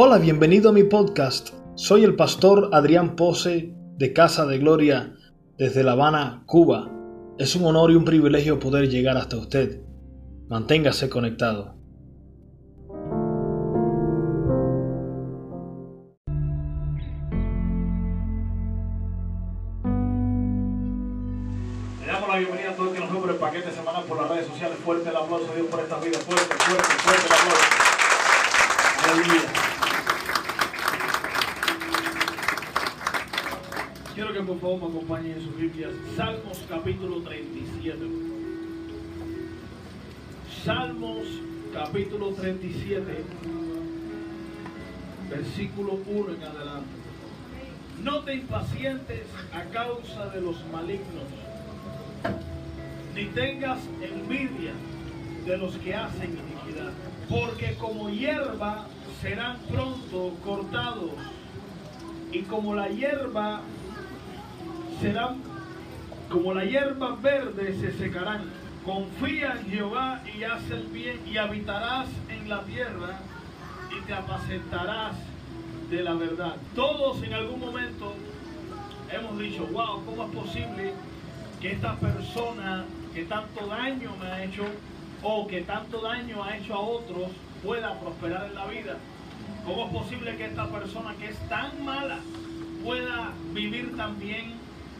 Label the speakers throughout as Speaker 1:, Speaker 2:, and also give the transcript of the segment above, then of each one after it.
Speaker 1: Hola, bienvenido a mi podcast. Soy el pastor Adrián Pose de Casa de Gloria desde La Habana, Cuba. Es un honor y un privilegio poder llegar hasta usted. Manténgase conectado.
Speaker 2: Le damos la bienvenida a todos que nos ven por el paquete semanal por las redes sociales. Fuerte el aplauso a Dios por esta vida. Fuerte, fuerte, fuerte Acompañen en sus Biblias. Salmos capítulo 37. Salmos capítulo 37. Versículo 1 en adelante. No te impacientes a causa de los malignos, ni tengas envidia de los que hacen iniquidad, porque como hierba serán pronto cortados, y como la hierba serán, como la hierba verde se secarán. Confía en Jehová y haz el bien, y habitarás en la tierra, y te apacentarás de la verdad. Todos en algún momento hemos dicho, wow, ¿cómo es posible que esta persona que tanto daño me ha hecho o que tanto daño ha hecho a otros pueda prosperar en la vida? ¿Cómo es posible que esta persona que es tan mala pueda vivir tan bien,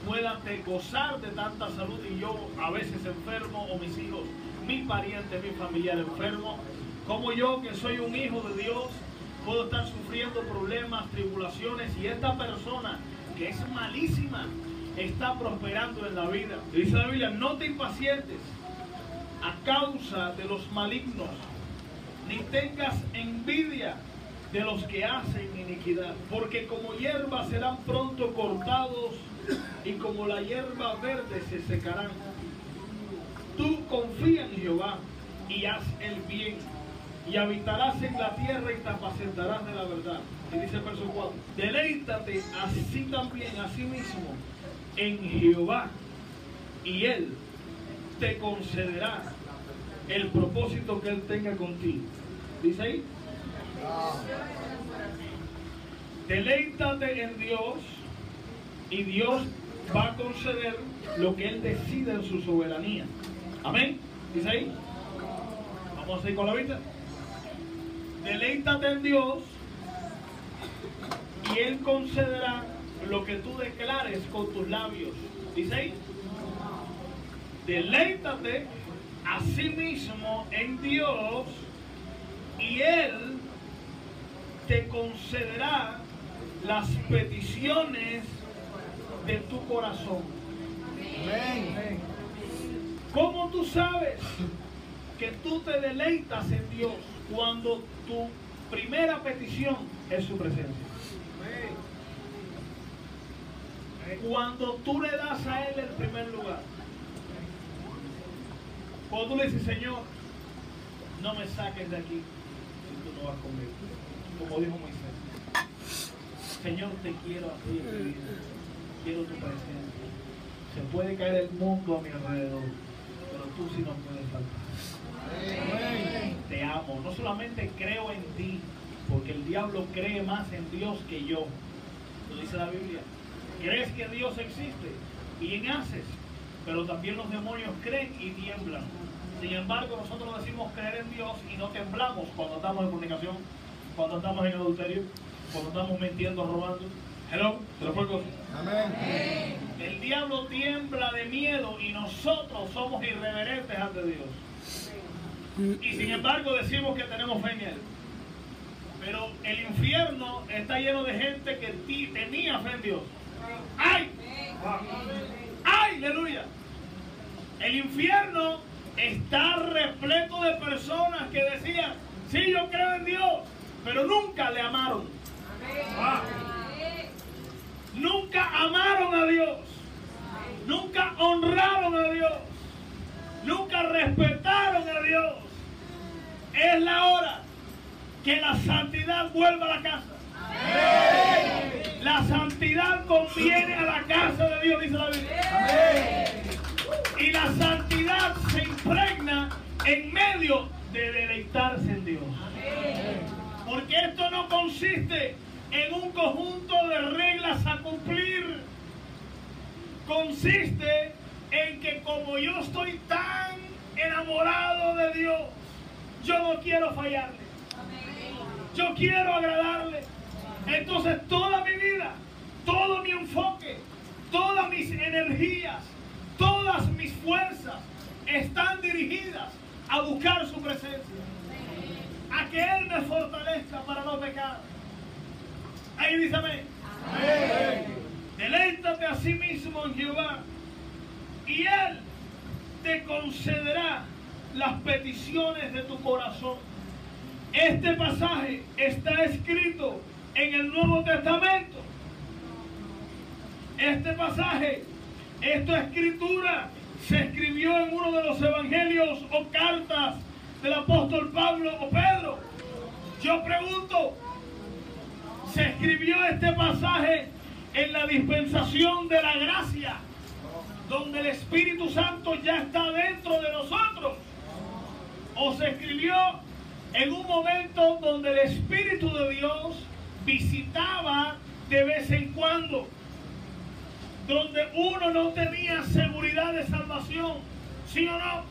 Speaker 2: pueda te- gozar de tanta salud y yo a veces enfermo o mis hijos, mi pariente, mi familiar enfermo? Como yo que soy un hijo de Dios puedo estar sufriendo problemas, tribulaciones y esta persona que es malísima está prosperando en la vida. Dice la Biblia, no te impacientes a causa de los malignos, ni tengas envidia de los que hacen iniquidad, porque como hierba serán pronto cortados y como la hierba verde se secarán. Tú confía en Jehová y haz el bien, y habitarás en la tierra y te apacentarás de la verdad. Y dice el verso 4, deleítate así también, así mismo, en Jehová, y Él te concederá el propósito que Él tenga contigo. Dice ahí, deleítate en Dios, y Dios va a conceder lo que Él decida en su soberanía. Amén. Dice ahí. Vamos a seguir con la vista. Deleítate en Dios y Él concederá lo que tú declares con tus labios. Dice ahí. Deleítate a sí mismo en Dios y Él te concederá las peticiones de tu corazón. ¿Cómo tú sabes que tú te deleitas en Dios cuando tu primera petición es su presencia? Cuando tú le das a Él el primer lugar. Cuando tú le dices, Señor, no me saques de aquí si tú no vas conmigo. Como dijo Moisés. Señor, te quiero a ti. Quiero tu presencia. Se puede caer el mundo a mi alrededor, pero tú sí no puedes faltar. Te amo. No solamente creo en ti, porque el diablo cree más en Dios que yo. Lo dice la Biblia. Crees que Dios existe, bien haces, pero también los demonios creen y tiemblan. Sin embargo, nosotros decimos creer en Dios y no temblamos cuando estamos en comunicación, cuando estamos en adulterio, cuando estamos mintiendo, robando. Hello, ¿te lo el gozo? El diablo tiembla de miedo y nosotros somos irreverentes ante Dios. Y sin embargo decimos que tenemos fe en Él. Pero el infierno está lleno de gente que ti- tenía fe en Dios. ¡Ay! ¡Ay! ¡Aleluya! El infierno está repleto de personas que decían, sí, yo creo en Dios, pero nunca le amaron. Ah. Nunca amaron a Dios. Nunca honraron a Dios. Nunca respetaron a Dios. Es la hora que la santidad vuelva a la casa. La santidad conviene a la casa de Dios, dice la Biblia. Y la santidad se impregna en medio de deleitarse en Dios. Porque esto no consiste en un conjunto de reglas a cumplir. Consiste en que como yo estoy tan enamorado de Dios, yo no quiero fallarle. Yo quiero agradarle. Entonces toda mi vida, todo mi enfoque, todas mis energías, todas mis fuerzas están dirigidas a buscar su presencia. A que Él me fortalezca para no pecar. Ahí dice amén. Deleítate a sí mismo en Jehová y Él te concederá las peticiones de tu corazón. Este pasaje está escrito en el Nuevo Testamento. Este pasaje, esta escritura, se escribió en uno de los evangelios o cartas del apóstol Pablo o Pedro. Yo pregunto, ¿se escribió este pasaje en la dispensación de la gracia, donde el Espíritu Santo ya está dentro de nosotros? ¿O se escribió en un momento donde el Espíritu de Dios visitaba de vez en cuando? donde uno no tenía seguridad de salvación. ¿Sí o no?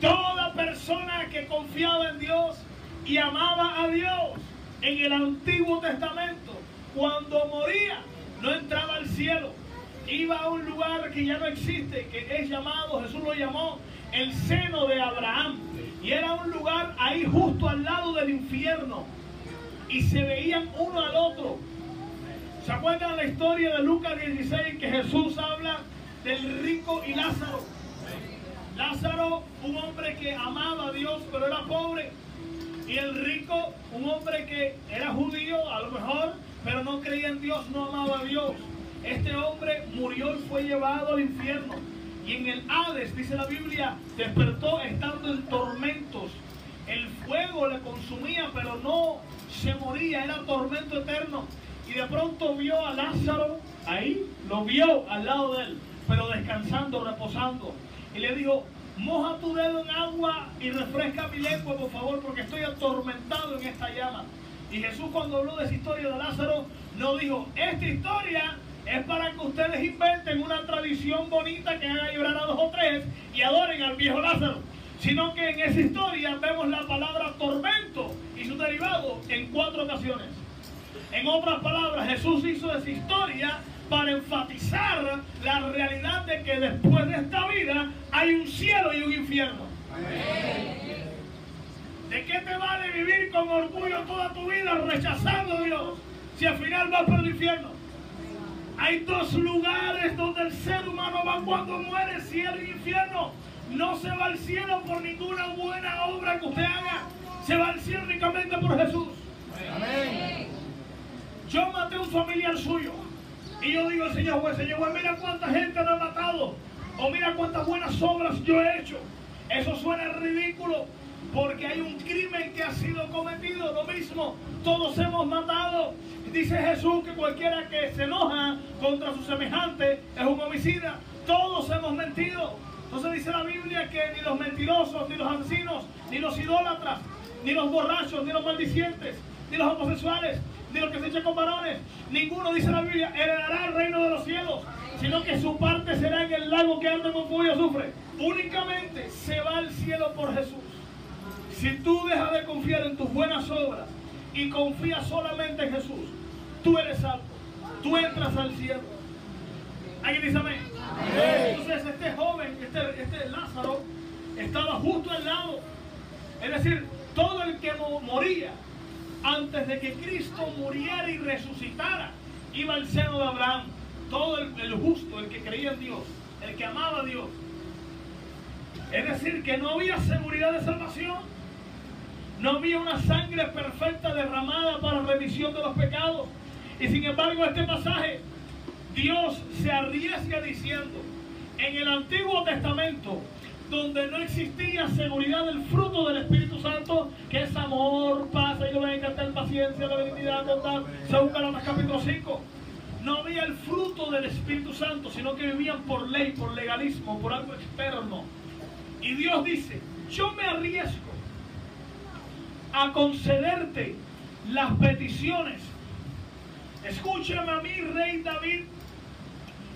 Speaker 2: Toda persona que confiaba en Dios y amaba a Dios en el Antiguo Testamento, cuando moría, no entraba al cielo. Iba a un lugar que ya no existe, que es llamado, Jesús lo llamó, el seno de Abraham. Y era un lugar ahí justo al lado del infierno. Y se veían uno al otro ¿Se acuerdan la historia de Lucas 16 que Jesús habla del rico y Lázaro? Lázaro, un hombre que amaba a Dios, pero era pobre. Y el rico, un hombre que era judío, a lo mejor, pero no creía en Dios, no amaba a Dios. Este hombre murió y fue llevado al infierno. Y en el Hades, dice la Biblia, despertó estando en tormentos. El fuego le consumía, pero no se moría, era tormento eterno. Y de pronto vio a Lázaro ahí, lo vio al lado de él, pero descansando, reposando. Y le dijo, moja tu dedo en agua y refresca mi lengua, por favor, porque estoy atormentado en esta llama. Y Jesús cuando habló de esa historia de Lázaro, no dijo, esta historia es para que ustedes inventen una tradición bonita que haga llorar a dos o tres y adoren al viejo Lázaro. Sino que en esa historia vemos la palabra tormento y su derivado en cuatro ocasiones. En otras palabras, Jesús hizo esa historia para enfatizar la realidad de que después de esta vida hay un cielo y un infierno. ¿De qué te vale vivir con orgullo toda tu vida rechazando a Dios si al final vas por el infierno? Hay dos lugares donde el ser humano va cuando muere, cielo y infierno. No se va al cielo por ninguna buena obra que usted haga. Se va al cielo únicamente por Jesús. Amén. Yo maté a un familiar suyo. Y yo digo al Señor juez, Señor juez, mira cuánta gente no he matado. O mira cuántas buenas obras yo he hecho. Eso suena ridículo. Porque hay un crimen que ha sido cometido. Lo mismo, todos hemos matado. Dice Jesús que cualquiera que se enoja contra su semejante es un homicida. Todos hemos mentido. Entonces dice la Biblia que ni los mentirosos, ni los asesinos, ni los idólatras, ni los borrachos, ni los maldicientes, ni los homosexuales, ni los que se echan con varones. Ninguno, dice la Biblia, heredará el reino de los cielos, sino que su parte será en el lago que arde con fuego y azufre. Únicamente se va al cielo por Jesús. Si tú dejas de confiar en tus buenas obras y confías solamente en Jesús, tú eres salvo. Tú entras al cielo. ¿Alguien dice amén? Entonces este joven, este, este Lázaro, estaba justo al lado. Es decir, todo el que moría antes de que Cristo muriera y resucitara, iba al seno de Abraham. Todo el, justo, el que creía en Dios, el que amaba a Dios. Es decir, que no había seguridad de salvación. No había una sangre perfecta derramada para remisión de los pecados. Y sin embargo, este pasaje, Dios se arriesga diciendo, en el Antiguo Testamento, donde no existía seguridad del fruto del Espíritu Santo, que es amor, paz, lo encantar paciencia, la benignidad, bondad, según Galatas capítulo 5. No había el fruto del Espíritu Santo, sino que vivían por ley, por legalismo, por algo externo. Y Dios dice, yo me arriesgo a concederte las peticiones. Escúchame a mí, rey David,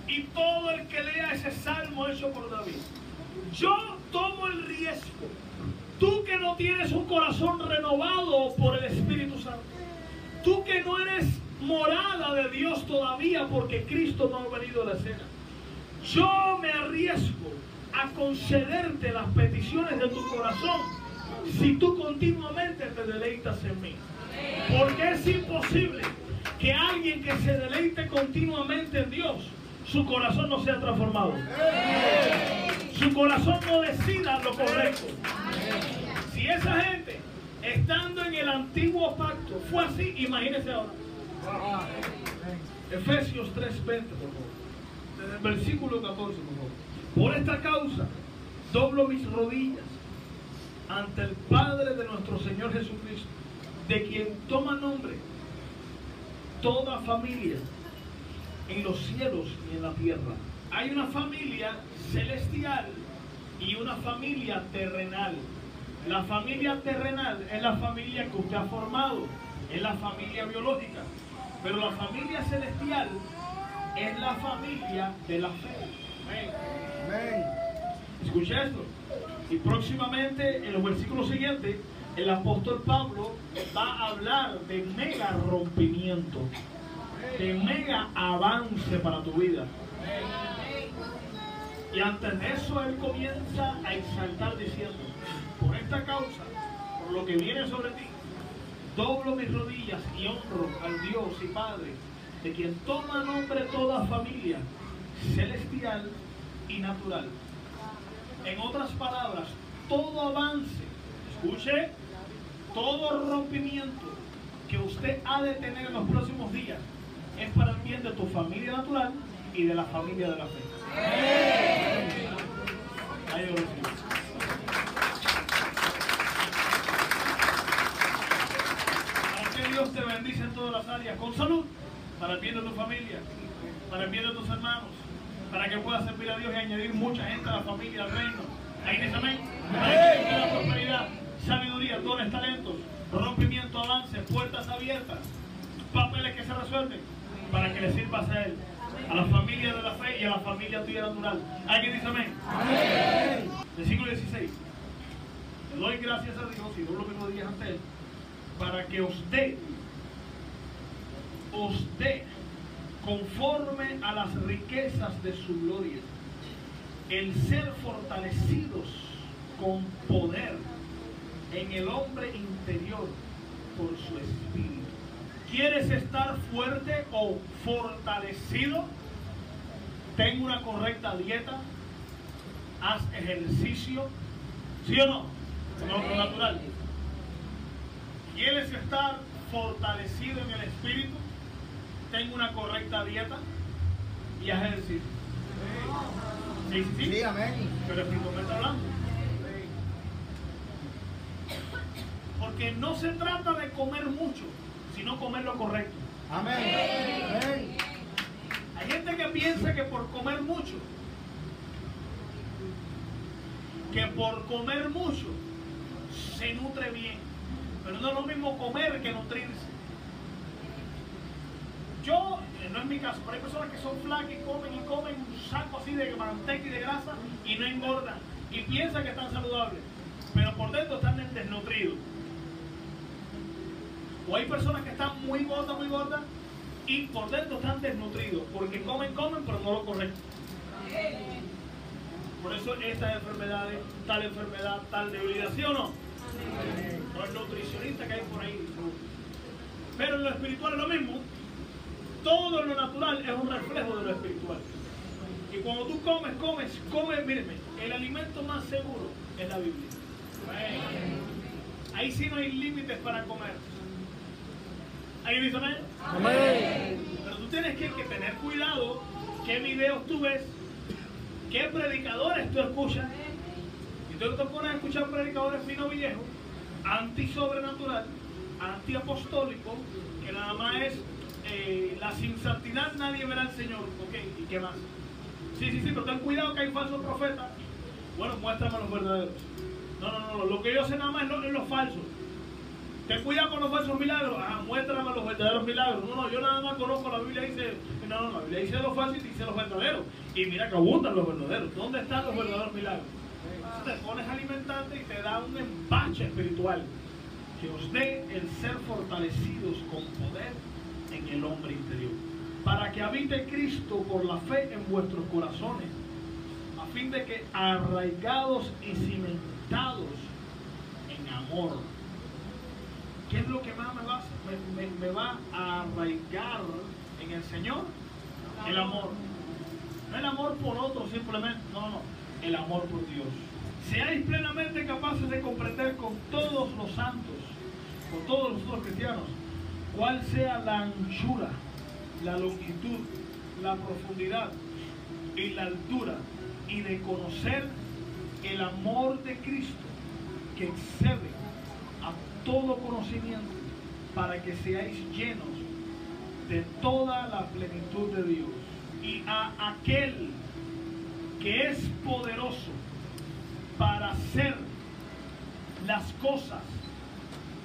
Speaker 2: y todo el que lea ese salmo hecho por David. Yo tomo el riesgo. Tú que no tienes un corazón renovado por el Espíritu Santo. Tú que no eres morada de Dios todavía porque Cristo no ha venido a la escena. Yo me arriesgo a concederte las peticiones de tu corazón si tú continuamente te deleitas en mí. Porque es imposible que alguien que se deleite continuamente en Dios, su corazón no sea transformado. Su corazón no decida lo correcto. Si esa gente, estando en el antiguo pacto, fue así, imagínese ahora. Efesios 3:20, por favor. Versículo 14, por favor. Por esta causa, doblo mis rodillas ante el Padre de nuestro Señor Jesucristo, de quien toma nombre toda familia en los cielos y en la tierra. Hay una familia celestial y una familia terrenal. La familia terrenal es la familia que usted ha formado, es la familia biológica. Pero la familia celestial es la familia de la fe. Amén. Escucha esto. Y próximamente, en los versículos siguientes, el apóstol Pablo va a hablar de mega rompimiento, de mega avance para tu vida. Y antes de eso, él comienza a exaltar diciendo, por esta causa, por lo que viene sobre ti, doblo mis rodillas y honro al Dios y Padre, de quien toma nombre toda familia, celestial y natural. En otras palabras, todo avance, escuche, todo rompimiento que usted ha de tener en los próximos días es para el bien de tu familia natural y de la familia de la fe. Ahí que Dios te bendice en todas las áreas con salud, para el bien de tu familia, para el bien de tus hermanos, para que puedas servir a Dios y añadir mucha gente a la familia, al reino. Ahí dice amén. Para que tenga prosperidad, sabiduría, dones, talentos, rompimiento, avance, puertas abiertas, papeles que se resuelven, para que le sirvas a Él, a la familia de la fe y a la familia tuya natural. ¿Alguien dice amén? Amén. Versículo 16. Le doy gracias a Dios y doblo mis rodillas ante Él para que os dé, os dé, conforme a las riquezas de su gloria, el ser fortalecidos con poder en el hombre interior por su espíritu. ¿Quieres estar fuerte o fortalecido? Ten una correcta dieta, haz ejercicio, ¿sí o no? No, natural. ¿Quieres estar fortalecido en el espíritu? Ten una correcta dieta y haz ejercicio. Sí, sí, sí.
Speaker 3: Sí, amén.
Speaker 2: Pero el me está hablando. Porque no se trata de comer mucho, sino comer lo correcto.
Speaker 3: Amén. Amén.
Speaker 2: Hay gente que piensa que por comer mucho, que por comer mucho se nutre bien. Pero no es lo mismo comer que nutrirse. Yo, eh, no es mi caso, pero hay personas que son flacas y comen y comen un saco así de manteca y de grasa y no engordan. Y piensan que están saludables. Pero por dentro están desnutridos. O hay personas que están muy gordas, muy gordas y por dentro están desnutridos. Porque comen, comen, pero no lo correcto. Por eso estas enfermedades, tal enfermedad, tal debilidad, ¿sí o no? Los nutricionistas que hay por ahí. Pero en lo espiritual es lo mismo. Todo lo natural es un reflejo de lo espiritual. Y cuando tú comes, comes, comes, mírenme, el alimento más seguro es la Biblia. Ahí sí no hay límites para comer. ¿Ahí dice amén?
Speaker 3: Amén.
Speaker 2: Pero tú tienes que, que tener cuidado qué videos tú ves, qué predicadores tú escuchas. Y tú te pones a escuchar predicadores fino viejo, anti-sobrenatural, anti-apostólico, que nada más es eh, la sin santidad nadie verá al Señor. Ok, ¿y qué más? Sí, sí, sí, pero ten cuidado que hay falsos profetas. Bueno, muéstrame los verdaderos. No, no, no, lo que yo sé nada más es lo, es lo falso. Ten cuidado con los falsos milagros. Ah, muéstrame los verdaderos milagros. No, no, yo nada más conozco la Biblia dice, no, no, la Biblia dice los falsos y dice los verdaderos. Y mira que abundan los verdaderos. ¿Dónde están los verdaderos milagros? te pones a alimentarte y te da un empache espiritual que os dé el ser fortalecidos con poder en el hombre interior, para que habite Cristo por la fe en vuestros corazones, a fin de que arraigados y cimentados en amor. ¿Qué es lo que más me va, me, va a arraigar en el Señor? El amor. No el amor por otro simplemente, no, no, el amor por Dios. Seáis plenamente capaces de comprender con todos los santos, con todos los otros cristianos, cuál sea la anchura, la longitud, la profundidad y la altura, y de conocer el amor de Cristo que excede a todo conocimiento, para que seáis llenos de toda la plenitud de Dios. Y a aquel que es poderoso para hacer las cosas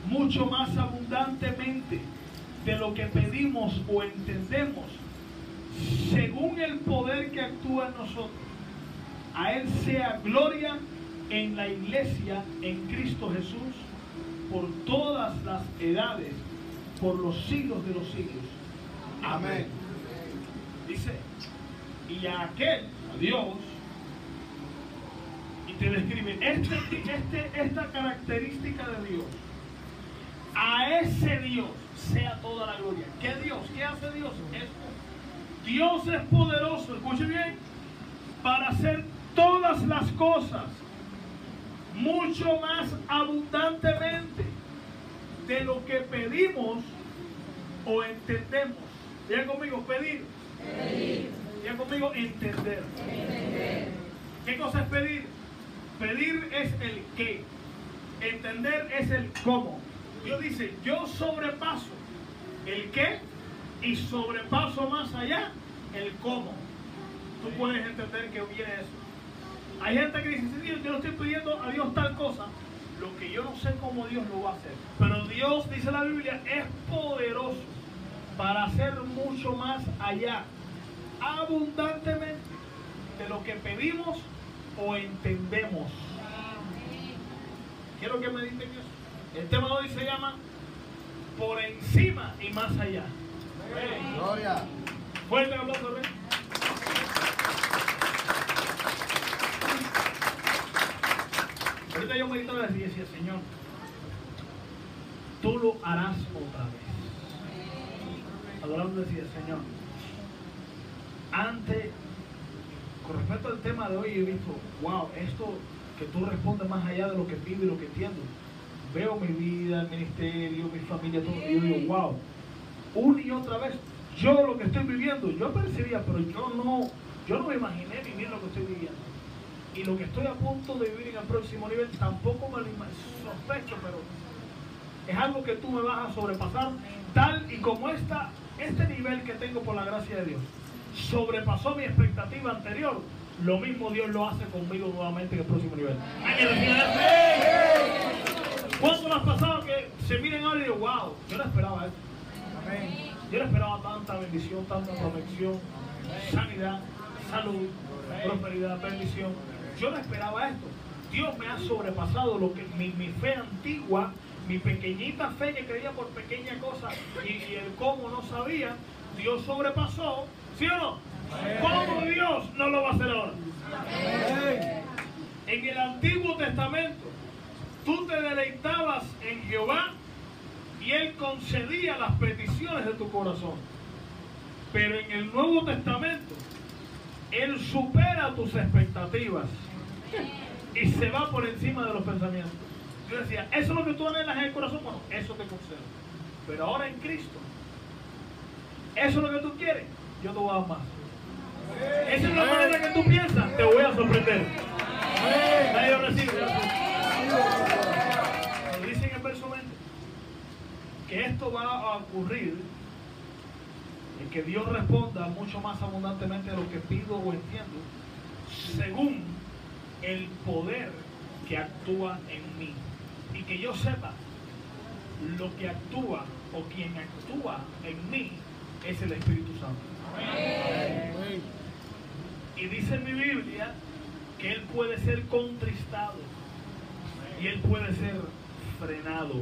Speaker 2: mucho más abundantemente de lo que pedimos o entendemos, según el poder que actúa en nosotros. A Él sea gloria en la iglesia, en Cristo Jesús, por todas las edades, por los siglos de los siglos. Amén. Dice, y a aquel, a Dios, te describe este, este, esta característica de Dios. A ese Dios sea toda la gloria. ¿Qué Dios? ¿Qué hace Dios? Dios es poderoso, escuche bien, para hacer todas las cosas mucho más abundantemente de lo que pedimos o entendemos. Diga conmigo, pedir. pedir. Diga conmigo, entender. entender. ¿Qué cosa es pedir? Pedir es el qué. Entender es el cómo. Dios dice, yo sobrepaso el qué y sobrepaso más allá el cómo. Tú puedes entender que viene eso. Hay gente que dice, sí, Dios, yo no estoy pidiendo a Dios tal cosa, lo que yo no sé cómo Dios lo va a hacer. Pero Dios, dice la Biblia, es poderoso para hacer mucho más allá, abundantemente, de lo que pedimos o entendemos. Quiero que mediten. El tema de hoy se llama Por encima y más allá. Gloria. Fuerte aplauso, ¿ven? Ahorita yo meditaba y decía, Señor, tú lo harás otra vez. Adorando decía, Señor, antes con respecto al tema de hoy he visto, wow, esto que tú respondes más allá de lo que pido y lo que entiendo. Veo mi vida, el ministerio, mi familia, todo, y yo digo, wow, una y otra vez, yo lo que estoy viviendo, yo percibía, pero yo no, yo no me imaginé vivir lo que estoy viviendo. Y lo que estoy a punto de vivir en el próximo nivel, tampoco me lo sospecho, pero es algo que tú me vas a sobrepasar, tal y como esta, este nivel que tengo por la gracia de Dios sobrepasó mi expectativa anterior, lo mismo Dios lo hace conmigo nuevamente en el próximo nivel. ¿Cuánto me ha pasado que se miren ahora y digo, wow, yo no esperaba esto? Yo no esperaba tanta bendición, tanta protección, sanidad, salud, prosperidad, bendición. Yo no esperaba esto. Dios me ha sobrepasado lo que mi, fe antigua, mi pequeñita fe que creía por pequeña cosa y, y el cómo no sabía, Dios sobrepasó ¿Sí o no? ¿Cómo Dios no lo va a hacer ahora? En el Antiguo Testamento, tú te deleitabas en Jehová y Él concedía las peticiones de tu corazón. Pero en el Nuevo Testamento, Él supera tus expectativas y se va por encima de los pensamientos. Yo decía, eso es lo que tú anhelas en el corazón, bueno, eso te concedo. Pero ahora en Cristo, eso es lo que tú quieres, yo te voy a dar más. Esa es la manera que tú piensas, te voy a sorprender. Nadie lo recibe. Pero dice en el verso 20 que esto va a ocurrir en que Dios responda mucho más abundantemente a lo que pido o entiendo, según el poder que actúa en mí. Y que yo sepa lo que actúa o quien actúa en mí es el Espíritu Santo. Y dice en mi Biblia que Él puede ser contristado y Él puede ser frenado.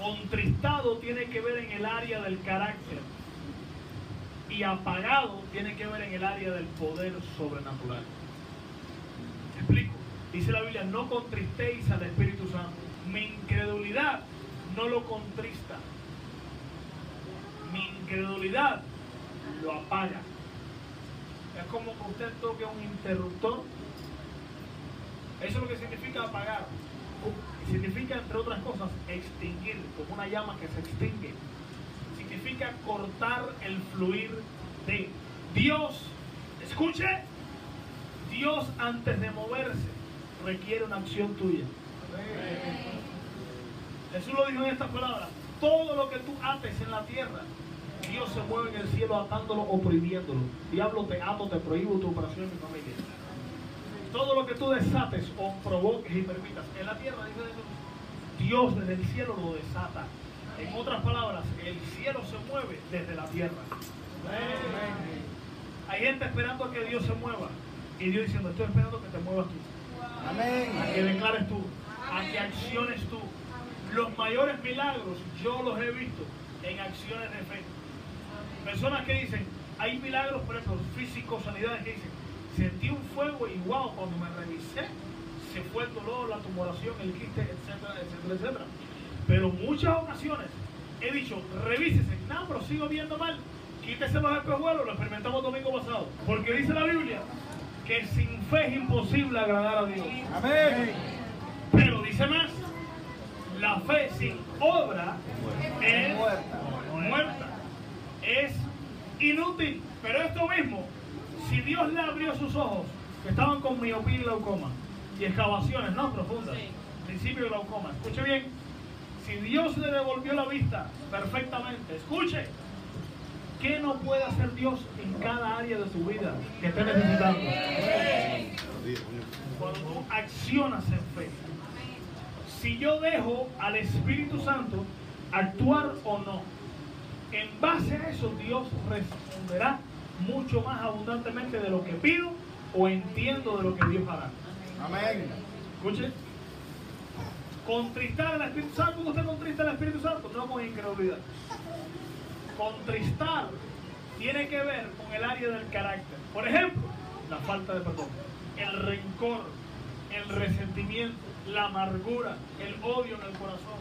Speaker 2: Contristado tiene que ver en el área del carácter y apagado tiene que ver en el área del poder sobrenatural. Explico. Dice la Biblia, no contristéis al Espíritu Santo. Mi incredulidad no lo contrista. Mi incredulidad lo apaga. Es como que usted toque un interruptor. Eso es lo que significa apagar. Significa, entre otras cosas, extinguir, como una llama que se extingue. Significa cortar el fluir de Dios. Escuche, Dios antes de moverse requiere una acción tuya. Jesús lo dijo en estas palabras. Todo lo que tú ates en la tierra, Dios se mueve en el cielo atándolo o prohibiéndolo. Diablo, te ato, te prohíbo tu operación en mi familia. Todo lo que tú desates o provoques y permitas en la tierra, dice Jesús, Dios desde el cielo lo desata. En otras palabras, el cielo se mueve desde la tierra. Hay gente esperando a que Dios se mueva. Y Dios diciendo, estoy esperando que te muevas tú.
Speaker 3: Amén.
Speaker 2: A que declares tú. A que acciones tú. Los mayores milagros yo los he visto en acciones de fe. Personas que dicen, hay milagros, por ejemplo, físicos, sanidades que dicen, sentí un fuego y wow, cuando me revisé, se fue el dolor, la tumoración, el quiste, etcétera, etcétera, etcétera. Pero muchas ocasiones he dicho, revísese, no, pero sigo viendo mal, quítese los espejuelos, lo experimentamos domingo pasado. Porque dice la Biblia que sin fe es imposible agradar a Dios.
Speaker 3: Amén.
Speaker 2: Pero dice más, la fe sin obra es
Speaker 3: Muerta.
Speaker 2: muerta, es inútil. Pero esto mismo, si Dios le abrió sus ojos, que estaban con miopía y glaucoma, y excavaciones no profundas, principio de glaucoma, escuche bien, si Dios le devolvió la vista perfectamente, escuche, ¿qué no puede hacer Dios en cada área de su vida que esté necesitando? Cuando tú accionas en fe, si yo dejo al Espíritu Santo actuar o no, en base a eso Dios responderá mucho más abundantemente de lo que pido o entiendo de lo que Dios hará.
Speaker 3: Amén.
Speaker 2: Escuche. Contristar al Espíritu Santo, ¿cómo usted contrista al Espíritu Santo? No con incredulidad. Contristar tiene que ver con el área del carácter. Por ejemplo, la falta de perdón, el rencor, el resentimiento, la amargura, el odio en el corazón.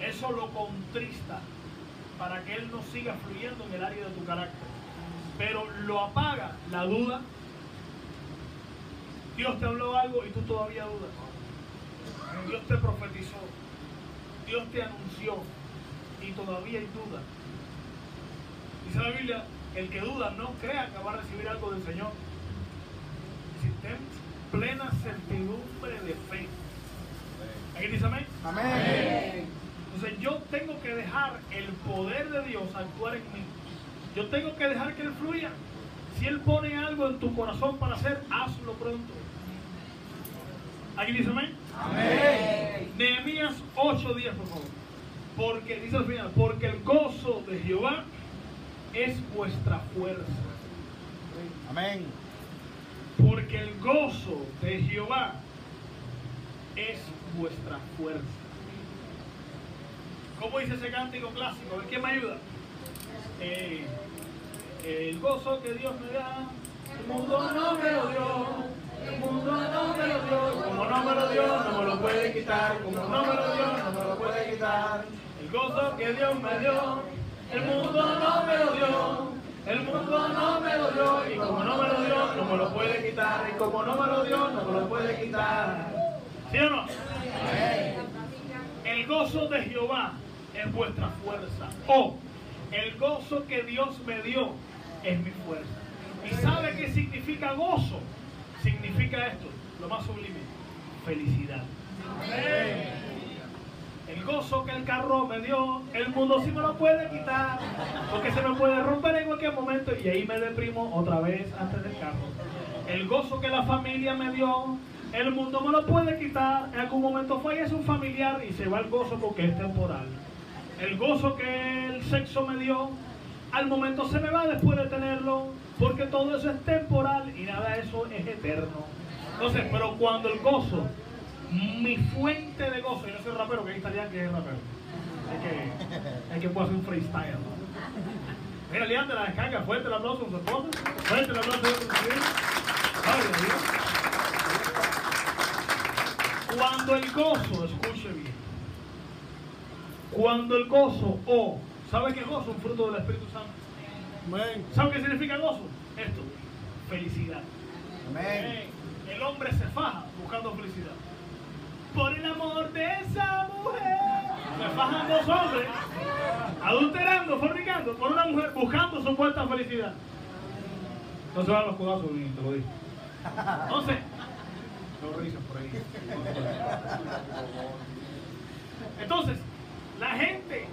Speaker 2: Eso lo contrista para que Él no siga fluyendo en el área de tu carácter. Pero lo apaga la duda. Dios te habló algo y tú todavía dudas. Dios te profetizó. Dios te anunció y todavía hay duda. Dice la Biblia, el que duda no crea que va a recibir algo del Señor. Si ten plena certidumbre de fe. ¿Alguien dice amén?
Speaker 3: Amén.
Speaker 2: Entonces yo tengo que dejar el poder de Dios actuar en mí. Yo tengo que dejar que Él fluya. Si Él pone algo en tu corazón para hacer, hazlo pronto. ¿Alguien dice amén?
Speaker 3: Amén.
Speaker 2: Nehemías 8:10, por favor. Porque, dice al final, porque el gozo de Jehová es vuestra fuerza.
Speaker 3: Amén.
Speaker 2: Porque el gozo de Jehová es vuestra fuerza. ¿Cómo dice ese cántico clásico? A ver, ¿Quién me ayuda? Eh, el gozo que Dios me da, el mundo no me lo dio. El mundo no me lo dio. Como no me lo dio, no me lo puede quitar. Como no me lo dio, no me lo puede quitar. El gozo que Dios me dio, el mundo no me lo dio. El mundo no me lo dio. Y como no me lo dio, no me lo puede quitar. Y como no me lo dio, no me lo puede quitar. ¿Sí o no? El gozo de Jehová es vuestra fuerza. O el gozo que Dios me dio es mi fuerza. ¿Y sabe qué significa gozo? Significa esto, lo más sublime, felicidad. El gozo que el carro me dio, el mundo sí me lo puede quitar, porque se me puede romper en cualquier momento y ahí me deprimo otra vez antes del carro. El gozo que la familia me dio, El mundo me lo puede quitar. En algún momento fallece un familiar y se va el gozo porque es temporal. El gozo que el sexo me dio, al momento se me va después de tenerlo, porque todo eso es temporal y nada de eso es eterno. Entonces, pero cuando el gozo, mi fuente de gozo, yo no soy rapero, que hay italiano que es rapero. Es que, es que puedo hacer un freestyle. Mira, Leandro, la descarga, fuerte el aplauso con su esposa, fuerte el aplauso con su Dios. Cuando el gozo, escuche bien, cuando el gozo, o, ¿sabe qué gozo? Un fruto del Espíritu Santo.
Speaker 3: Amén.
Speaker 2: ¿Sabe qué significa gozo? Esto, felicidad.
Speaker 3: Amén.
Speaker 2: El hombre se faja buscando felicidad. Por el amor de esa mujer. Se fajan dos hombres adulterando, fornicando por una mujer buscando supuesta felicidad. No se van los codazos, ni te lo digo. Entonces, no revisan por ahí. Entonces, la gente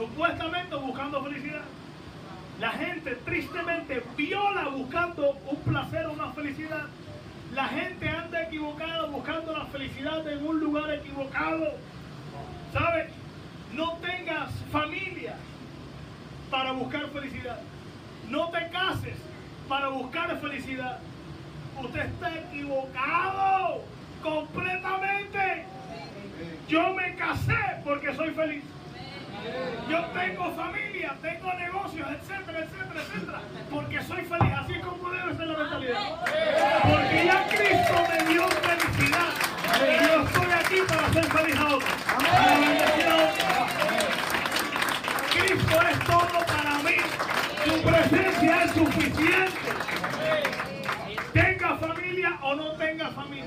Speaker 2: supuestamente buscando felicidad. La gente tristemente viola buscando un placer o una felicidad. La gente anda equivocada buscando la felicidad en un lugar equivocado. ¿Sabes? No tengas familia para buscar felicidad. No te cases para buscar felicidad. Usted está equivocado completamente. Yo me casé porque soy feliz. Yo tengo familia, tengo negocios, etcétera, etcétera, etcétera. Porque soy feliz. Así es como debe ser la mentalidad. Porque ya Cristo me dio felicidad. Y yo estoy aquí para hacer feliz a otros. Cristo es todo para mí. Su presencia es suficiente. Tenga familia o no tenga familia.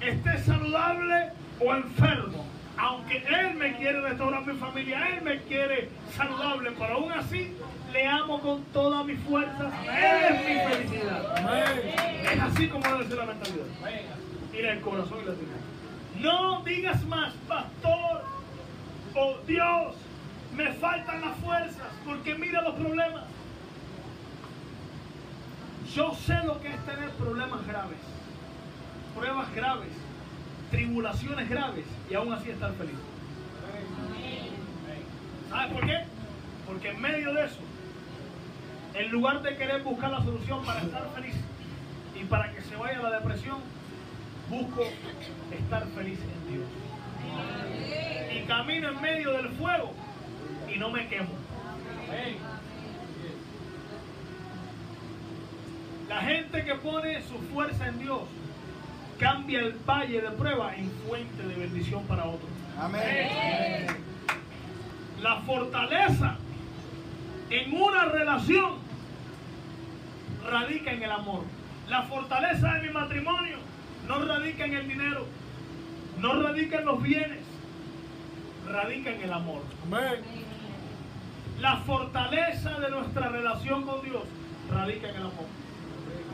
Speaker 2: Esté saludable o enfermo. Aunque Él me quiere restaurar mi familia, Él me quiere saludable, pero aún así le amo con toda mi fuerza. Él es mi felicidad. Es así como debe ser la mentalidad. Mira el corazón y la tierra. No digas más, pastor, oh Dios, me faltan las fuerzas, porque mira los problemas. Yo sé lo que es tener problemas graves, pruebas graves, tribulaciones graves y aún así estar feliz. ¿Sabes por qué? Porque en medio de eso, en lugar de querer buscar la solución para estar feliz y para que se vaya la depresión, busco estar feliz en Dios. Y camino en medio del fuego y no me quemo. La gente que pone su fuerza en Dios cambia el valle de prueba en fuente de bendición para otros.
Speaker 3: Amén.
Speaker 2: La fortaleza en una relación radica en el amor. La fortaleza de mi matrimonio no radica en el dinero, no radica en los bienes, radica en el amor.
Speaker 3: Amén.
Speaker 2: La fortaleza de nuestra relación con Dios radica en el amor.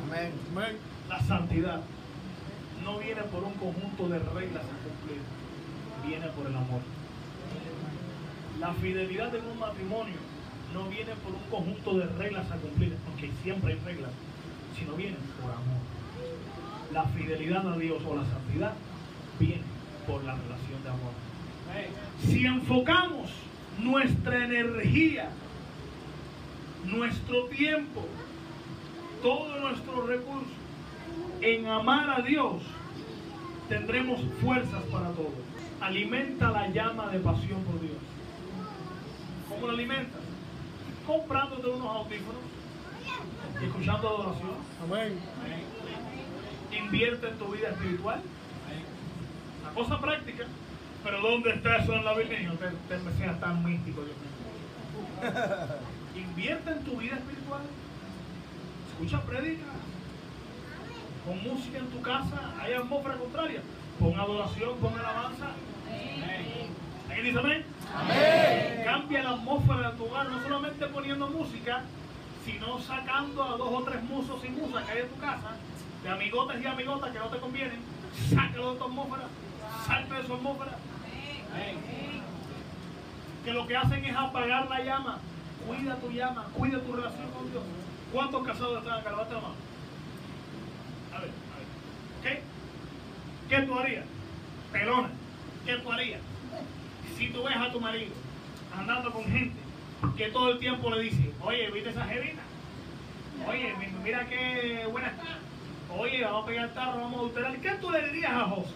Speaker 3: Amén. Amén.
Speaker 2: La santidad no viene por un conjunto de reglas a cumplir, viene por el amor. La fidelidad en un matrimonio no viene por un conjunto de reglas a cumplir, aunque siempre hay reglas, sino viene por amor. La fidelidad a Dios o la santidad viene por la relación de amor. Si enfocamos nuestra energía, nuestro tiempo, todo nuestro recurso en amar a Dios, tendremos fuerzas para todo. Alimenta la llama de pasión por Dios. ¿Cómo la alimentas? Comprándote unos audífonos y escuchando adoración.
Speaker 3: Amén.
Speaker 2: Invierte en tu vida espiritual. La cosa práctica. Pero ¿dónde está eso en la Biblia? No te, te me seas tan místico, Dios mío. Invierte en tu vida espiritual. Escucha prédica. Con música en tu casa, hay atmósfera contraria. Pon adoración, pon alabanza. ¿Alguien dice amén? Cambia la atmósfera de tu hogar, no solamente poniendo música, sino sacando a dos o tres musos y musas que hay en tu casa, de amigotes y amigotas que no te convienen. Sácalo de tu atmósfera, salte de su atmósfera. Que lo que hacen es apagar la llama. Cuida tu llama, cuida tu relación con Dios. ¿Cuántos casados están acá? Levanta la mano. ¿Ok? ¿Qué tú harías? Pelona, ¿qué tú harías? Si tú ves a tu marido andando con gente que todo el tiempo le dice, oye, ¿viste esa jevita? Oye, mi- mira qué buena está. Oye, vamos a pegar el tarro, vamos a adulterar. ¿Qué tú le dirías a José?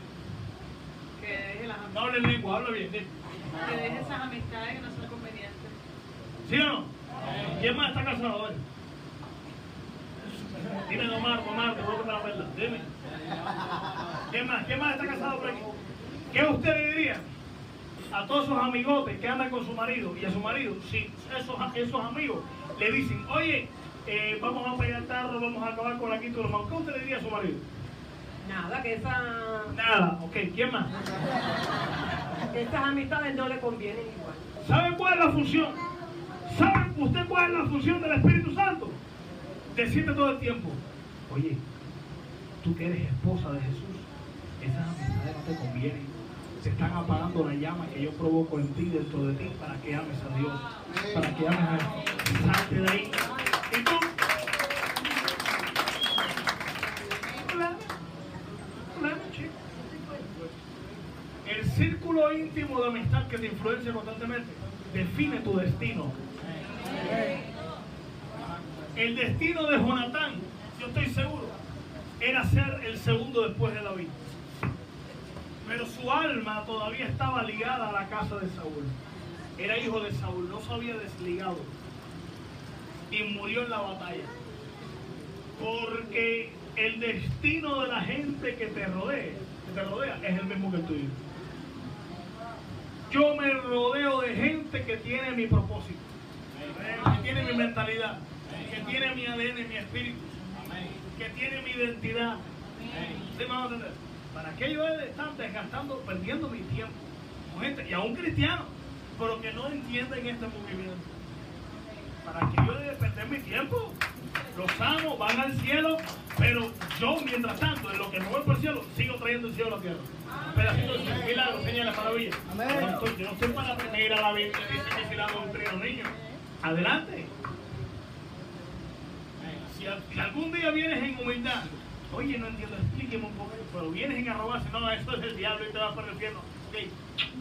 Speaker 4: Que deje, las,
Speaker 2: No hable lengua, habla bien.
Speaker 4: que deje esas amistades que no son convenientes.
Speaker 2: ¿Sí o no? ¿Quién más está casado? A ver. Dime, don Marco, Marco, búscame la verdad. Dime. ¿Quién más? ¿Quién más está casado por aquí? ¿Qué usted le diría a todos esos amigotes que andan con su marido y a su marido? Si esos, esos amigos le dicen, oye, eh, vamos a pegar tarro, vamos a acabar con la quinta de los. ¿Qué usted le diría a su marido?
Speaker 5: Nada, que, esa,
Speaker 2: Nada, ok. ¿Quién más?
Speaker 5: esas amistades no le convienen igual.
Speaker 2: ¿Sabe cuál es la función? ¿Sabe usted cuál es la función del Espíritu Santo? Decirte todo el tiempo, oye, tú que eres esposa de Jesús, esas amistades no te convienen. Te están apagando la llama que yo provoco en ti, dentro de ti, para que ames a Dios, para que ames a Dios. Salte de ahí. ¿Y tú? Chico. El círculo íntimo de amistad que te influencia constantemente define tu destino. El destino de Jonatán, yo estoy seguro, era ser el segundo después de David. Pero su alma todavía estaba ligada a la casa de Saúl. Era hijo de Saúl, no se había desligado. Y murió en la batalla. Porque el destino de la gente que te rodea, que te rodea es el mismo que el tuyo. Yo me rodeo de gente que tiene mi propósito, que tiene mi mentalidad, que tiene mi ADN, mi espíritu, que tiene mi identidad. ¿Sí me van a entender? ¿Para qué yo he de estar desgastando, perdiendo mi tiempo con gente, y aún cristiano, pero que no entienden este movimiento? ¿Para qué yo he de perder mi tiempo? Los amo, van al cielo, pero yo, mientras tanto, en lo que me voy por el cielo, sigo trayendo el cielo a la tierra. Pedacitos de milagros, señales, maravillas.
Speaker 3: Amén.
Speaker 2: Yo no estoy- Yo no estoy para aprender a la Biblia, dice que si la doctrina niños. Adelante. Si, al- si algún día vienes en humildad, oye, no entiendo, explíqueme un poco, pero vienes en arrogarse, no, eso es el diablo y te vas por el infierno. Ok,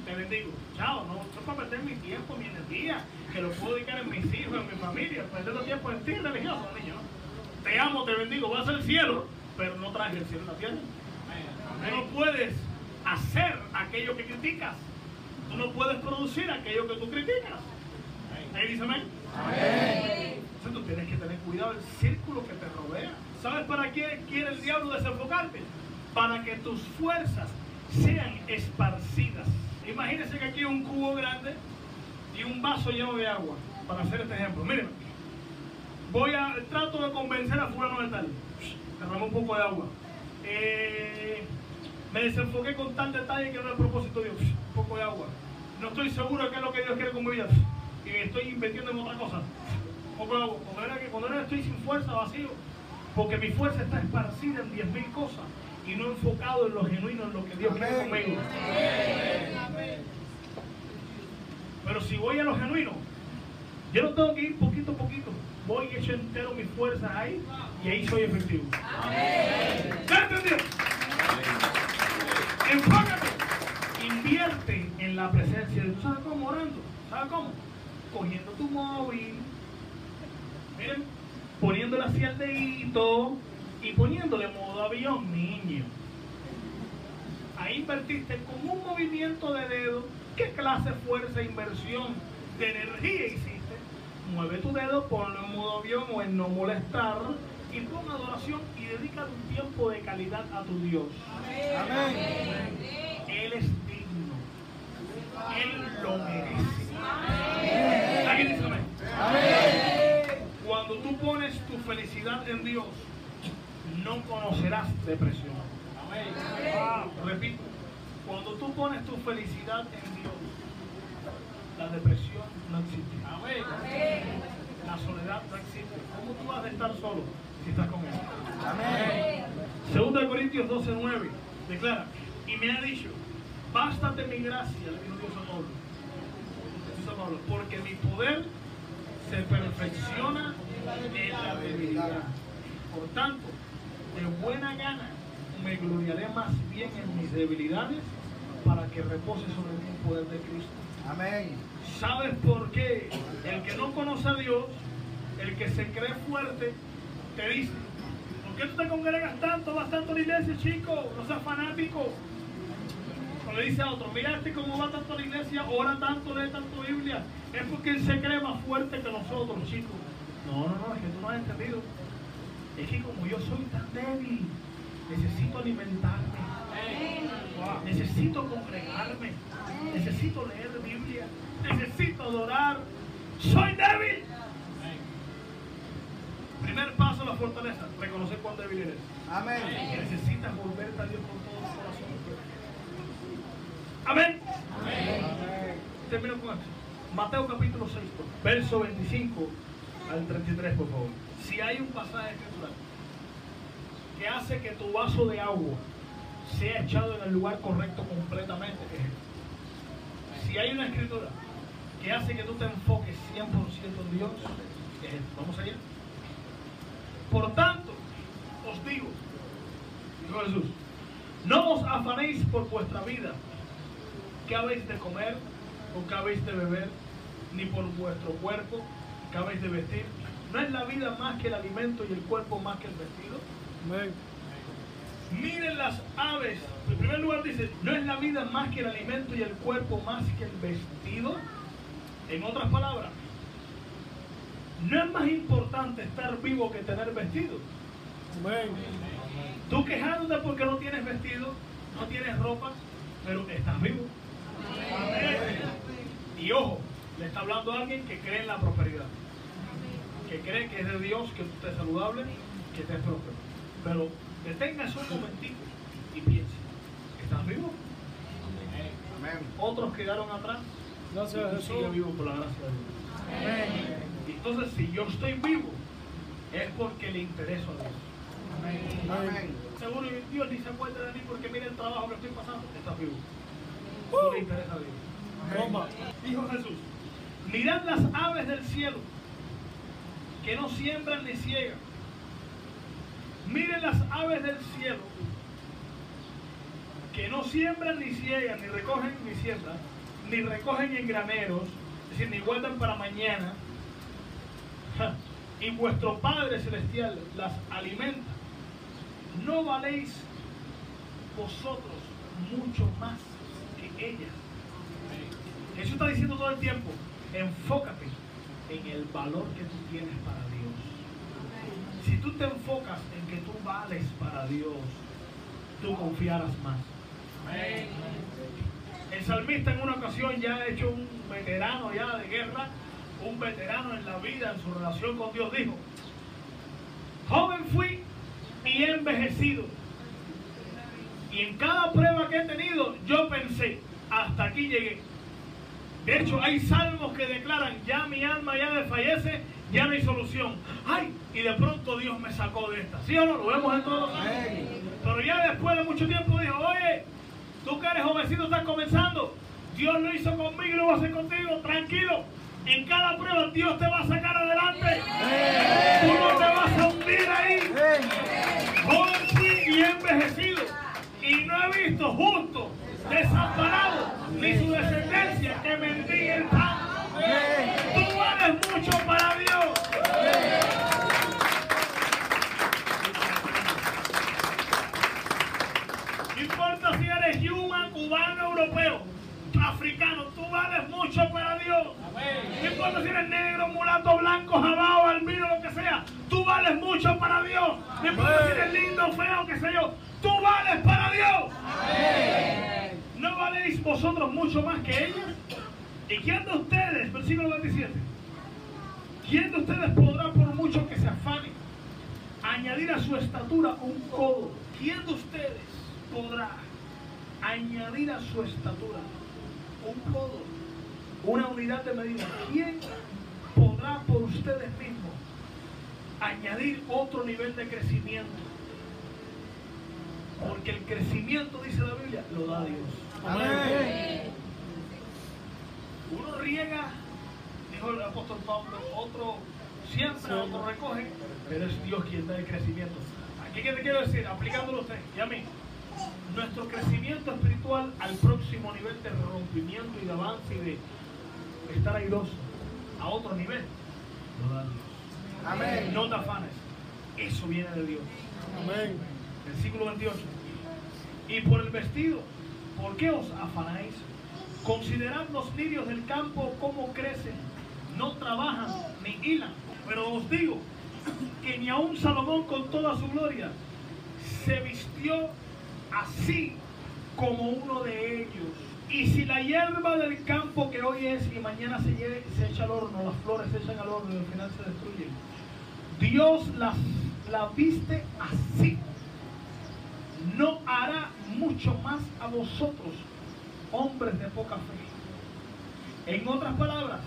Speaker 2: te bendigo. Chao, no, esto es para perder mi tiempo, mi energía, que lo puedo dedicar en mis hijos, en mi familia, perder tiempo en ti religioso, niño. Te amo, te bendigo, vas al cielo, pero no traes el cielo a la tierra. Tú no puedes hacer aquello que criticas. Tú no puedes producir aquello que tú criticas. Ahí dice amén. Entonces tú tienes que tener cuidado del círculo que te rodea. ¿Sabes para qué quiere el diablo desenfocarte? Para que tus fuerzas sean esparcidas. Imagínense que aquí hay un cubo grande y un vaso lleno de agua. Para hacer este ejemplo. Miren, voy a trato de convencer a fulano de tal. Derramó un poco de agua. Eh, me desenfoqué con tal detalle que no es el propósito de Dios. Un poco de agua. No estoy seguro de qué es lo que Dios quiere con mi vida. Y estoy invirtiendo en otra cosa. Agua. Cuando era, que, cuando era estoy sin fuerza, vacío. Porque mi fuerza está esparcida en 10.000 cosas y no enfocado en lo genuino, en lo que Dios quiere conmigo. Pero si voy a lo genuino, yo no tengo que ir poquito a poquito. Voy y echo entero mis fuerzas ahí y ahí soy efectivo. ¿Ya entendió? Enfócate. Invierte en la presencia de Dios. ¿Sabes cómo? Orando. ¿Sabes cómo? Cogiendo tu móvil. Miren, poniéndole así al dedito y poniéndole modo avión, niño. Ahí invertiste con un movimiento de dedo. ¿Qué clase de fuerza, inversión de energía hiciste? Mueve tu dedo, ponlo en modo avión o en no molestar y pon adoración y dedícale un tiempo de calidad a tu Dios.
Speaker 3: Amén.
Speaker 2: Él es digno. Él lo merece. ¿Alguien dice amén? Cuando tú pones tu felicidad en Dios, no conocerás depresión. Ah, repito, cuando tú pones tu felicidad en Dios, la depresión no existe. La soledad no existe. ¿Cómo tú vas a estar solo si estás con Él?
Speaker 3: Amén.
Speaker 2: Segunda de Corintios 12, 9 declara, y me ha dicho, bástate mi gracia, le dijo Dios a Pablo, Jesús a Pablo, porque mi poder se perfecciona en la debilidad. Por tanto, de buena gana, me gloriaré más bien en mis debilidades para que repose sobre mí el poder de Cristo.
Speaker 3: Amén.
Speaker 2: ¿Sabes por qué? El que no conoce a Dios, el que se cree fuerte, te dice, ¿por qué tú te congregas tanto, vas tanto a la iglesia, chico? No seas fanático. Le dice a otro, mira este cómo va tanto a la iglesia, ora tanto, lee tanto Biblia. Es porque él se cree más fuerte que nosotros, chicos. No, no, no, es que tú no has entendido. Es que como yo soy tan débil, necesito alimentarme. Necesito congregarme. Necesito leer Biblia. Necesito adorar. Soy débil. Primer paso a la fortaleza, reconocer cuán débil eres. Que
Speaker 3: Amén.
Speaker 2: necesitas volverte a Dios con todo tu corazón. Amén. Termino con esto. Mateo capítulo 6, por- verso 25 al 33, por favor. Si hay un pasaje escritural que hace que tu vaso de agua sea echado en el lugar correcto completamente, es. Si hay una escritura que hace que tú te enfoques 100% en Dios, es. Vamos allá. Por tanto, os digo, dijo Jesús, no os afanéis por vuestra vida, qué habéis de comer o qué habéis de beber, ni por vuestro cuerpo, qué habéis de vestir. ¿No es la vida más que el alimento y el cuerpo más que el vestido? Miren las aves. En primer lugar dice, ¿no es la vida más que el alimento y el cuerpo más que el vestido? En otras palabras, no es más importante estar vivo que tener vestido. Tú quejándote porque no tienes vestido, no tienes ropa, pero estás vivo. Amén. Y ojo, le está hablando a alguien que cree en la prosperidad. Que cree que es de Dios, que tú estés saludable, que estés próspero. Pero deténgase un momentito y piense, ¿estás vivo?
Speaker 3: Amén.
Speaker 2: Otros quedaron atrás.
Speaker 1: Gracias,
Speaker 2: tú
Speaker 1: Jesús.
Speaker 2: sigues vivo por la gracia de Dios. Entonces, si yo estoy vivo, es porque le intereso a Dios.
Speaker 3: Amén.
Speaker 2: Seguro que Dios ni se acuerda de mí porque mira el trabajo que estoy pasando. Estás vivo. Dijo Jesús, mirad las aves del cielo, que no siembran ni ciegan. Miren las aves del cielo, que no siembran ni ciegan, ni recogen ni siembran, ni recogen en graneros, es decir, ni guardan para mañana. Y vuestro Padre Celestial las alimenta. ¿No valéis vosotros mucho más ellas? Eso está diciendo todo el tiempo. Enfócate en el valor que tú tienes para Dios. Si tú te enfocas en que tú vales para Dios, tú confiarás más. El salmista en una ocasión ya ha hecho un veterano ya de guerra, un veterano en la vida, en su relación con Dios, dijo, joven fui y he envejecido. Y en cada prueba que he tenido, yo pensé, hasta aquí llegué. De hecho, hay salmos que declaran, ya mi alma ya desfallece, ya no hay solución. Ay, y de pronto Dios me sacó de esta. ¿Sí o no? Lo vemos en todos los salmos. Pero ya después de mucho tiempo dijo, oye, tú que eres jovencito, estás comenzando. Dios lo hizo conmigo y lo va a hacer contigo. Tranquilo. En cada prueba Dios te va a sacar adelante. Tú no te vas a hundir ahí. Joven y envejecido. Y no he visto justo, desamparado, ni su descendencia que mendigue el pan. Tú vales mucho para Dios. No importa si eres human, cubano, europeo, africano, tú vales mucho para Dios. No importa si eres negro, mulato, blanco, jabao, albino, lo que sea, tú vales mucho para Dios. No importa si eres lindo, feo, qué sé yo, tú vales para Dios. ¿No valéis vosotros mucho más que ellas? ¿Y quién de ustedes, versículo 27, quién de ustedes podrá, por mucho que se afane, añadir a su estatura un codo? ¿Quién de ustedes podrá añadir a su estatura un codo? Una unidad de medida. ¿Quién podrá por ustedes mismos añadir otro nivel de crecimiento? Porque el crecimiento, dice la Biblia, lo da Dios.
Speaker 3: Amén.
Speaker 2: Uno riega, dijo el apóstol Pablo, otro siembra, otro recoge, pero es Dios quien da el crecimiento. ¿Y qué te quiero decir? Aplicándolo a usted y a mí. Nuestro crecimiento espiritual al próximo nivel de rompimiento y de avance y de estar airoso a otro nivel. Lo da Dios.
Speaker 3: Amén.
Speaker 2: No te afanes. Eso viene de Dios.
Speaker 3: Amén.
Speaker 2: Versículo 28. Y por el vestido, ¿por qué os afanáis? Considerad los lirios del campo cómo crecen, no trabajan ni hilan. Pero os digo que ni aun Salomón con toda su gloria se vistió así como uno de ellos. Y si la hierba del campo que hoy es y mañana se, lleve- se echa al horno, las flores se echan al horno y al final se destruyen, Dios las, la viste así. No hará mucho más a vosotros, hombres de poca fe. En otras palabras,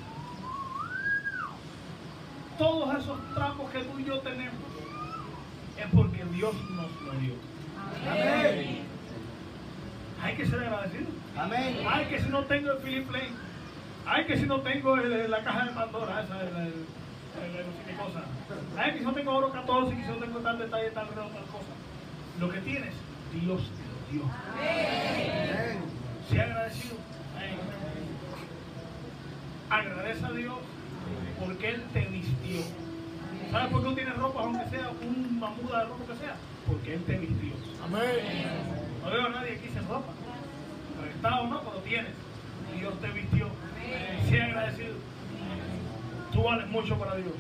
Speaker 2: todos esos trapos que tú y yo tenemos es porque Dios nos lo dio.
Speaker 3: Amén.
Speaker 2: Hay que ser agradecido.
Speaker 3: Amén.
Speaker 2: Ay, que si no tengo el Philip Plain. Ay, que si no tengo el- la caja de Pandora, esa, sé qué cosa. Ay, que si no tengo oro 14, que si no tengo tal detalle, tal, tal, tal cosa. Lo que tienes, Dios te lo dio. Sea agradecido. Amén. Agradece a Dios porque Él te vistió. ¿Sabes por qué tú tienes ropa, aunque sea una muda de ropa que sea? Porque Él te vistió.
Speaker 3: Amén.
Speaker 2: No veo a nadie aquí sin ropa. Prestado o no, pero tienes. Dios te vistió. Sea agradecido. Tú vales mucho para Dios.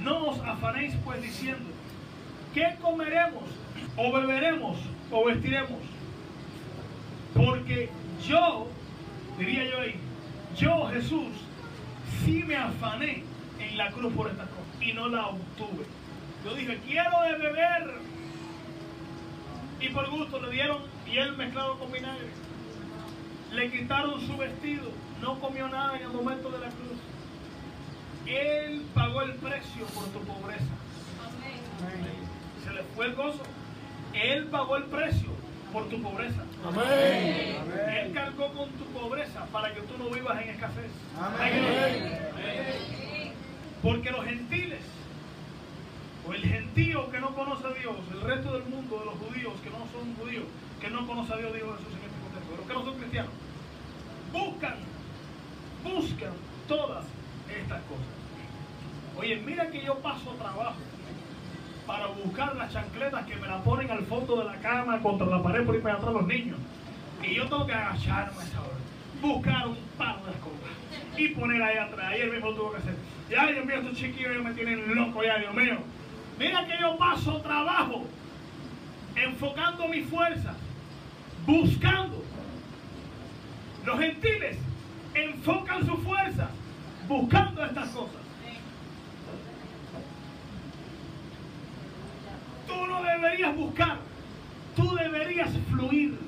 Speaker 2: No os afanéis pues diciendo, ¿qué comeremos? ¿O beberemos? ¿O vestiremos? Porque yo, diría yo ahí, yo Jesús, sí me afané en la cruz por estas cosas y no la obtuve. Yo dije, quiero de beber y por gusto le dieron y él mezclado con vinagre. Le quitaron su vestido, no comió nada en el momento de la cruz. Él pagó el precio por tu pobreza. Se le fue el gozo. Él pagó el precio por tu pobreza.
Speaker 3: Amén.
Speaker 2: Él cargó con tu pobreza para que tú no vivas en escasez.
Speaker 3: Amén.
Speaker 2: Porque los gentiles, o el gentío que no conoce a Dios, el resto del mundo de los judíos que no son judíos, que no conoce a Dios, dijo Jesús en este contexto, los que no son cristianos, buscan, buscan todas estas cosas. Oye, mira que yo paso trabajo para buscar las chancletas que me la ponen al fondo de la cama contra la pared por ir para atrás los niños. Y yo tengo que agacharme a esa hora, buscar un palo de escoba y poner ahí atrás. Ayer mismo lo tuvo que hacer. Ya, Dios mío, estos chiquillos ya me tienen loco ya, Dios mío. Mira que yo paso trabajo enfocando mis fuerzas, buscando. Los gentiles enfocan sus fuerzas buscando estas cosas. Tú no deberías buscar, tú deberías fluir.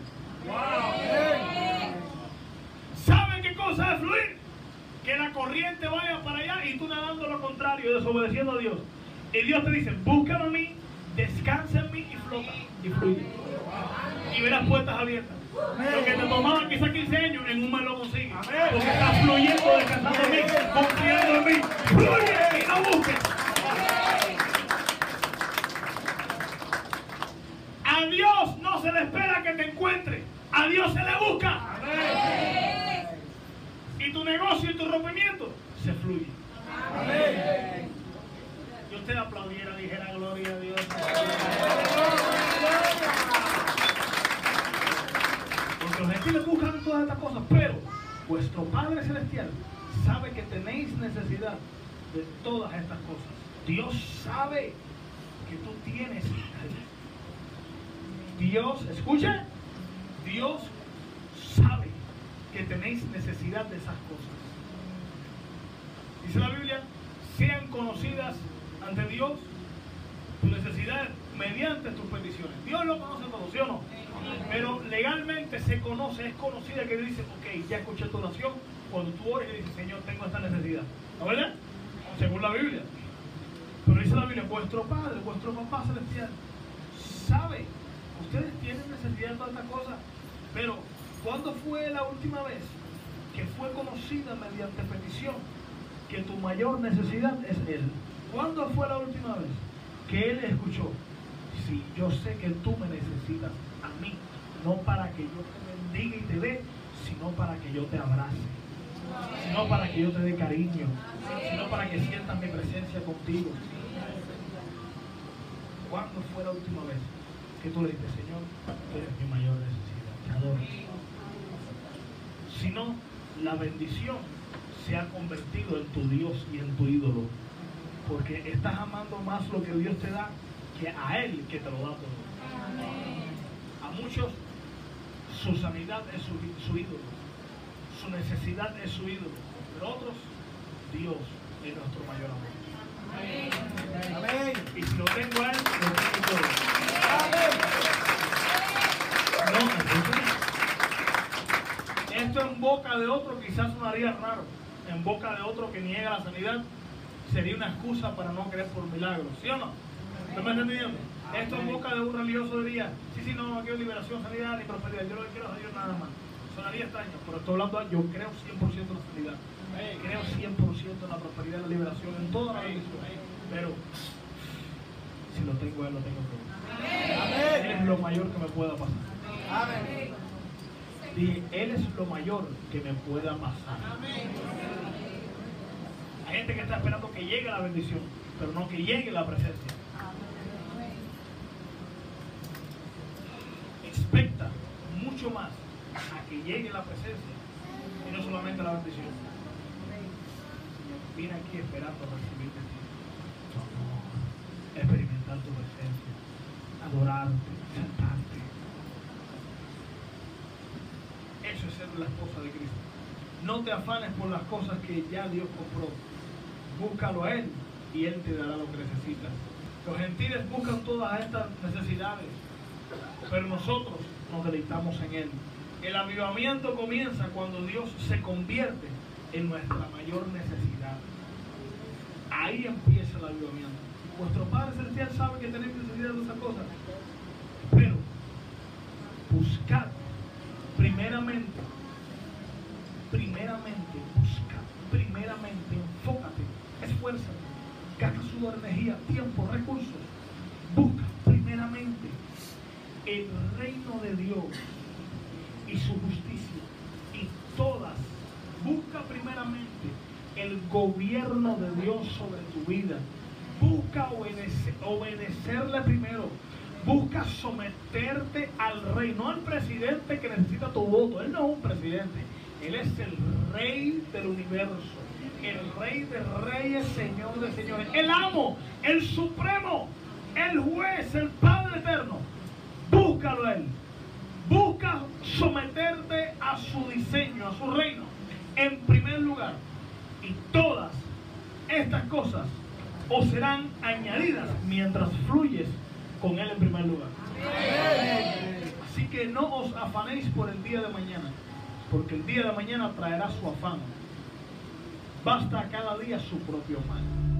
Speaker 2: ¿Saben qué cosa es fluir? Que la corriente vaya para allá y tú nadando lo contrario, desobedeciendo a Dios. Y Dios te dice, búscame a mí, descansa en mí y flota y fluye. Y verás puertas abiertas. Lo que te tomaba quizá 15 años, en un mes lo. Porque estás fluyendo, descansando en mí, confiando en mí. Fluye y no busques. Dios no se le espera que te encuentre. A Dios se le busca. Y tu negocio y tu rompimiento se fluye. Y usted aplaudiera, dijera gloria a Dios. Porque los gentiles buscan todas estas cosas, pero vuestro Padre Celestial sabe que tenéis necesidad de todas estas cosas. Dios sabe que tú tienes. Dios, escucha, Dios sabe que tenéis necesidad de esas cosas. Dice la Biblia, sean conocidas ante Dios tus necesidades mediante tus peticiones. Dios lo conoce todo, ¿sí o no? Pero legalmente se conoce, es conocida que dice, ok, ya escuché tu oración, cuando tú ores y dices, Señor, tengo esta necesidad. ¿No verdad? Según la Biblia. Pero dice la Biblia, vuestro Padre, vuestro Papá Celestial, sabe, ustedes tienen necesidad de todas estas cosas, pero ¿cuándo fue la última vez que fue conocida mediante petición que tu mayor necesidad es Él? ¿Cuándo fue la última vez que Él escuchó si yo sé que tú me necesitas a mí, no para que yo te bendiga y te dé, sino para que yo te abrace, sino para que yo te dé cariño, sino para que sientas mi presencia contigo. ¿Cuándo fue la última vez que tú le dijiste, Señor, tú eres mi mayor necesidad, te adoro? Si no, la bendición se ha convertido en tu Dios y en tu ídolo. Porque estás amando más lo que Dios te da que a Él que te lo da todo. A muchos su sanidad es su, su ídolo, su necesidad es su ídolo, pero otros, Dios es nuestro mayor amor.
Speaker 3: Amén.
Speaker 2: Y si lo tengo a Él, lo tengo todo. No, esto en boca de otro quizás sonaría raro. En boca de otro que niega la sanidad sería una excusa para no creer por milagros. ¿Sí o no? ¿No me entendiendo? Esto en boca de un religioso diría, sí, sí, no, no quiero liberación, sanidad ni prosperidad. Yo lo que quiero es Dios nada más. Sonaría extraño, pero estoy hablando, yo creo 100% en la sanidad. Creo 100% en la prosperidad y la liberación, en toda la bendición. Pero si lo tengo a Él, lo tengo todo. Él es lo mayor que me pueda pasar.
Speaker 3: Amén.
Speaker 2: Dije, Él es lo mayor que me pueda pasar. Hay gente que está esperando que llegue la bendición, pero no que llegue la presencia. Expecta mucho más a que llegue la presencia y no solamente la bendición. Vine aquí esperando recibir de ti tu presencia, adorarte, sentarte. Eso es ser la esposa de Cristo. No te afanes por las cosas que ya Dios compró. Búscalo a Él y Él te dará lo que necesitas. Los gentiles buscan todas estas necesidades, pero nosotros nos deleitamos en Él. El avivamiento comienza cuando Dios se convierte en nuestra mayor necesidad. Ahí empieza el avivamiento. Vuestro Padre Celestial sabe que tenéis necesidad de esas cosas. Pero buscad primeramente, primeramente, busca, primeramente, enfócate, esfuérzate, gasta sudor, energía, tiempo, recursos. Busca primeramente el reino de Dios y su justicia y todas. Busca primeramente el gobierno de Dios sobre tu vida. Busca obedecer, obedecerle primero. Busca someterte al rey, no al presidente que necesita tu voto. Él no es un presidente, él es el rey del universo, el rey de reyes, señor de señores, el amo, el supremo, el juez, el Padre eterno. Búscalo él. Busca someterte a su diseño, a su reino, en primer lugar. Y todas estas cosas os serán añadidas mientras fluyes con Él en primer lugar. Así que no os afanéis por el día de mañana, porque el día de mañana traerá su afán. Basta cada día su propio mal.